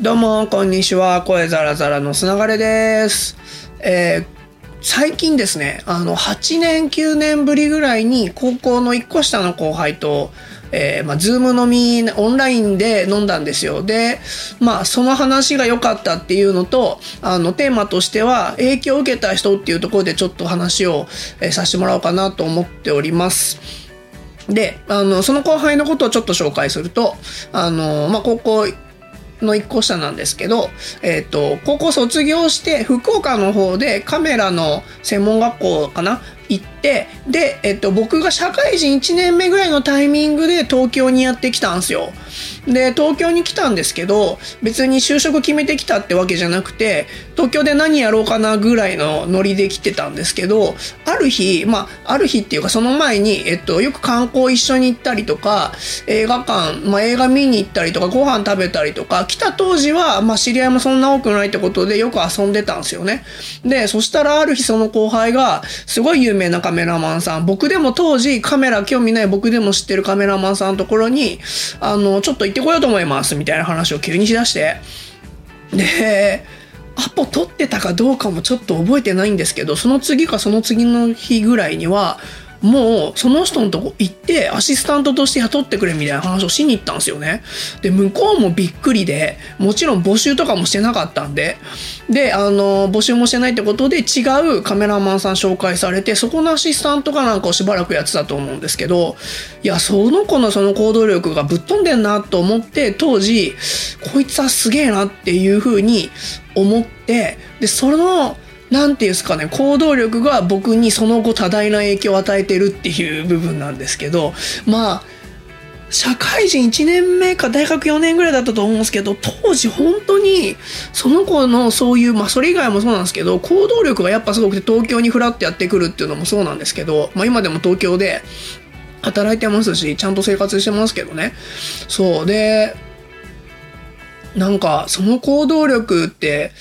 どうも、こんにちは。声ザラザラのつながれです。えー最近ですね、あの、8年、9年ぶりぐらいに、高校の1個下の後輩と、えーまあ、ズーム飲み、オンラインで飲んだんですよ。で、まあ、その話が良かったっていうのと、あの、テーマとしては、影響を受けた人っていうところでちょっと話を、えーさせてもらおうかなと思っております。で、あの、その後輩のことをちょっと紹介すると、あの、まあ、高校の一個下なんですけど、えっ、と、高校卒業して、福岡の方でカメラの専門学校かな行って、で、えっ、と、僕が社会人1年目ぐらいのタイミングで東京にやってきたんですよ。で、東京に来たんですけど、別に就職決めてきたってわけじゃなくて、東京で何やろうかなぐらいのノリで来てたんですけど、ある日、まあ、ある日っていうかその前に、えっと、よく観光一緒に行ったりとか、映画館、まあ、映画見に行ったりとか、ご飯食べたりとか、来た当時は、まあ、知り合いもそんな多くないってことでよく遊んでたんですよね。で、そしたらある日その後輩が、すごい有名名なカメラマンさん、僕でも当時カメラ興味ない僕でも知ってるカメラマンさんのところに、あの、ちょっと行ってこようと思います、みたいな話を急にしだして、で、アポ取ってたかどうかもちょっと覚えてないんですけど、その次かその次の日ぐらいには、もうその人のとこ行ってアシスタントとして雇ってくれみたいな話をしに行ったんですよね。で、向こうもびっくりで、もちろん募集とかもしてなかったんで、で、あの、募集もしてないってことで違うカメラマンさん紹介されて、そこのアシスタントかなんかをしばらくやってたと思うんですけど、いや、その子のその行動力がぶっ飛んでんなと思って、当時、こいつはすげえなっていうふうに思って、で、その、なんていうんですかね、行動力が僕にその後多大な影響を与えてるっていう部分なんですけど、まあ、社会人1年目か大学4年ぐらいだったと思うんですけど、当時本当にその子のそういう、まあそれ以外もそうなんですけど、行動力がやっぱすごくて東京にフラッとやってくるっていうのもそうなんですけど、まあ今でも東京で働いてますし、ちゃんと生活してますけどね。そう。で、なんかその行動力って、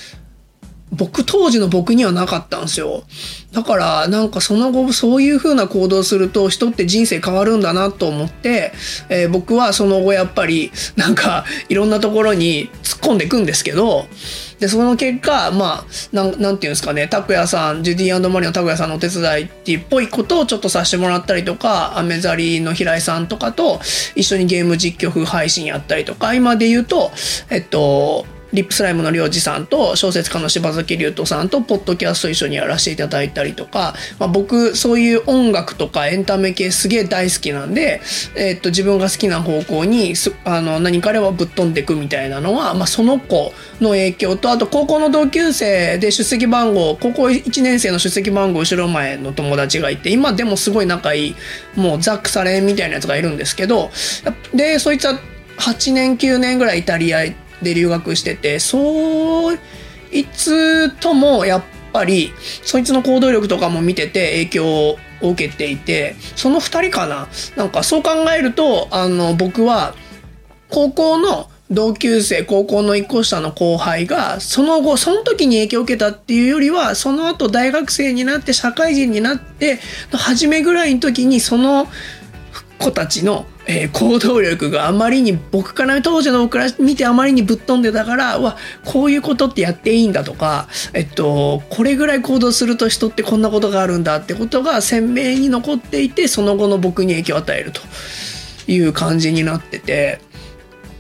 僕当時の僕にはなかったんですよ。だからなんかその後そういう風な行動すると人って人生変わるんだなと思って、えー僕はその後やっぱりなんかいろんなところに突っ込んでいくんですけど、で、その結果、まあ、なんなんていうんですかね、拓也さん、ジュディマリの拓也さんのお手伝いってっぽいことをちょっとさせてもらったりとか、アメザリの平井さんとかと一緒にゲーム実況風配信やったりとか、今で言うと、えっと、リップスライムのりょうじさんと小説家の柴崎龍斗さんとポッドキャスト一緒にやらせていただいたりとか、まあ、僕そういう音楽とかエンタメ系すげえ大好きなんで、えっと自分が好きな方向にすあの何かあればぶっ飛んでいくみたいなのは、まあ、その子の影響とあと高校の同級生で出席番号高校1年生の出席番号後ろ前の友達がいて今でもすごい仲いいもうザックサレンみたいなやつがいるんですけどでそいつは8年9年ぐらいイタリア行ってで留学しててそいつともやっぱりそいつの行動力とかも見てて影響を受けていてその2人かな。なんかそう考えるとあの僕は高校の同級生高校の一個下の後輩がその後その時に影響を受けたっていうよりはその後大学生になって社会人になって初めぐらいの時にその子たちの、えー行動力があまりに僕から当時の僕から見てあまりにぶっ飛んでたからわこういうことってやっていいんだとか、えっと、これぐらい行動すると人ってこんなことがあるんだってことが鮮明に残っていてその後の僕に影響を与えるという感じになってて。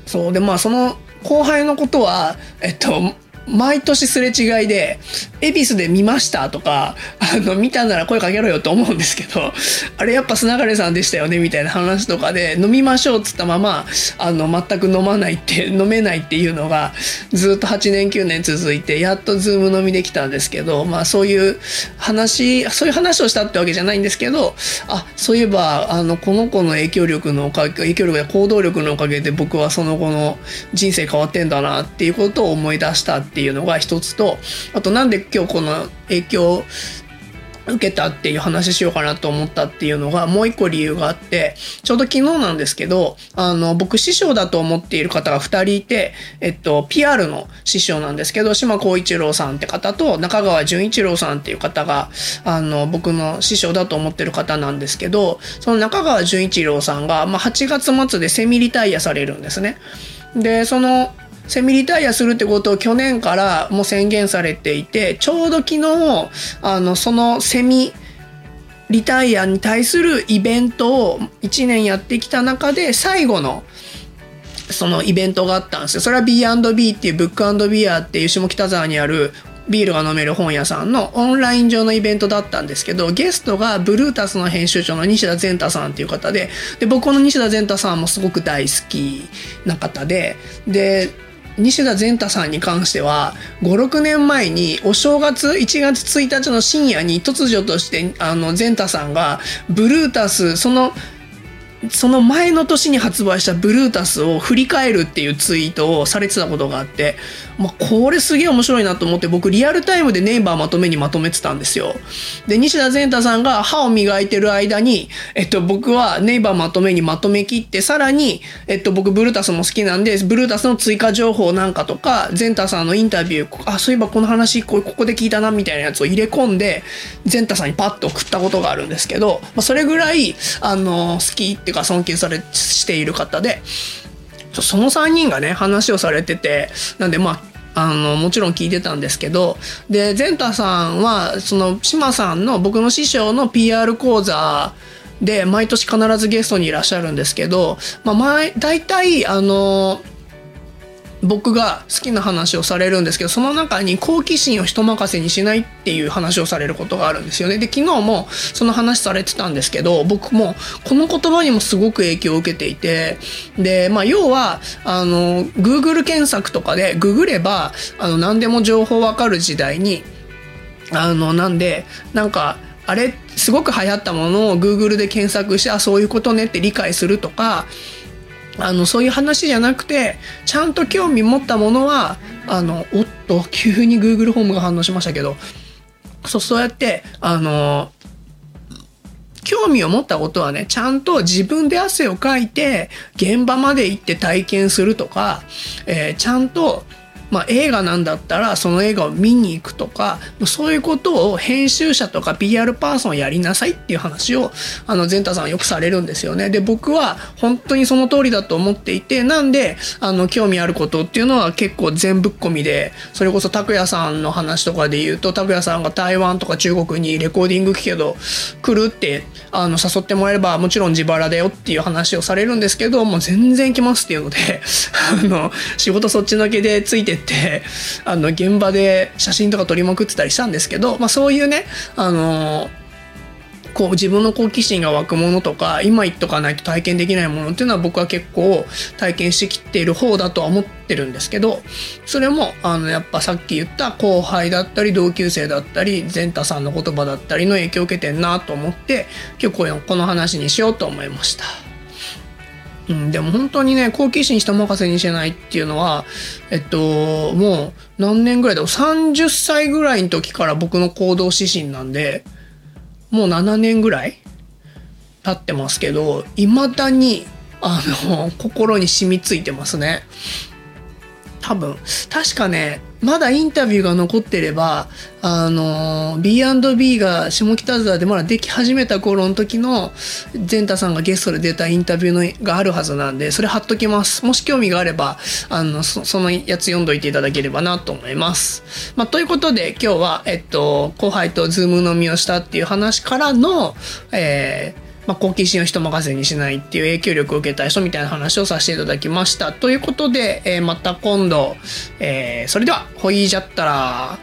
そうでまあその後輩のことはえっと毎年すれ違いで「恵比寿で見ました」とか「あの見たなら声かけろよ」と思うんですけどあれやっぱ砂枯さんでしたよねみたいな話とかで飲みましょうっつったままあの全く飲まないって飲めないっていうのがずっと8年9年続いてやっとズーム飲みできたんですけどまあそういう話そういう話をしたってわけじゃないんですけどあそういえばあのこの子の影響力のおかげ影響力や行動力のおかげで僕はその後の人生変わってんだなっていうことを思い出したってていうのが一つとあとなんで今日この影響を受けたっていう話しようかなと思ったっていうのがもう一個理由があってちょうど昨日なんですけどあの僕師匠だと思っている方が2人いて、えっと、PR の師匠なんですけど島光一郎さんって方と中川純一郎さんっていう方があの僕の師匠だと思ってる方なんですけどその中川純一郎さんが、まあ、8月末でセミリタイアされるんですね。でそのセミリタイアするってことを去年からもう宣言されていて、ちょうど昨日、あの、そのセミ、リタイアに対するイベントを1年やってきた中で最後のそのイベントがあったんですよ。それは B&B っていうブックビアっていう下北沢にあるビールが飲める本屋さんのオンライン上のイベントだったんですけど、ゲストがブルータスの編集長の西田善太さんっていう方で、で、僕この西田善太さんもすごく大好きな方で、で、西田善太さんに関しては、5、6年前にお正月1月1日の深夜に突如として、あの、善太さんがブルータス、そのその前の年に発売したブルータスを振り返るっていうツイートをされてたことがあって、まあ、これすげえ面白いなと思って僕リアルタイムでネイバーまとめにまとめてたんですよ。で、西田善太さんが歯を磨いてる間に、えっと、僕はネイバーまとめにまとめきって、さらに、えっと、僕ブルータスも好きなんで、ブルータスの追加情報なんかとか、善太さんのインタビュー、あ、そういえばこの話ここで聞いたなみたいなやつを入れ込んで、善太さんにパッと送ったことがあるんですけど、まあ、それぐらい、あの、好きってていうか尊敬されしている方で。その3人がね話をされててなんでまああのもちろん聞いてたんですけどで善太さんはその島さんの僕の師匠の PR 講座で毎年必ずゲストにいらっしゃるんですけど、まあ、前大体あの僕が好きな話をされるんですけどその中に好奇心を人任せにしないっていう話をされることがあるんですよね。で昨日もその話されてたんですけど僕もこの言葉にもすごく影響を受けていてでまあ要はあの Google 検索とかでググればあの何でも情報わかる時代にあのなんでなんかあれすごく流行ったものを Google で検索してあそういうことねって理解するとかあのそういう話じゃなくてちゃんと興味持ったものはあのおっと急に Google ホームが反応しましたけどそうそうやってあの興味を持ったことはねちゃんと自分で汗をかいて現場まで行って体験するとか、えー、ちゃんとまあ、映画なんだったらその映画を見に行くとかそういうことを編集者とか PR パーソンやりなさいっていう話をあのゼンタさんはよくされるんですよね。で僕は本当にその通りだと思っていてなんであの興味あることっていうのは結構全ぶっ込みでそれこそ拓也さんの話とかで言うと拓也さんが台湾とか中国にレコーディングけど来るってあの誘ってもらえればもちろん自腹だよっていう話をされるんですけどもう全然来ますっていうので あの仕事そっちのけでついてってあの現場で写真とか撮りまくってたりしたんですけど、まあ、そういうねあのこう自分の好奇心が湧くものとか今言っとかないと体験できないものっていうのは僕は結構体験してきている方だとは思ってるんですけどそれもあのやっぱさっき言った後輩だったり同級生だったり善太さんの言葉だったりの影響を受けてんなと思って今日この話にしようと思いました。うん、でも本当にね、好奇心人任せにしないっていうのは、えっと、もう何年ぐらいだろう、30歳ぐらいの時から僕の行動指針なんで、もう7年ぐらい経ってますけど、未だに、あの、心に染みついてますね。多分、確かね、まだインタビューが残ってれば、あの、B&B が下北沢でまだでき始めた頃の時の、ゼンタさんがゲストで出たインタビューのがあるはずなんで、それ貼っときます。もし興味があれば、あの、そそのやつ読んどいていただければなと思います。まあ、ということで、今日は、えっと、後輩とズーム飲みをしたっていう話からの、えー、まあ、好奇心を人任せにしないっていう影響力を受けた人みたいな話をさせていただきました。ということで、えー、また今度、えー、それでは、ほいじゃったら、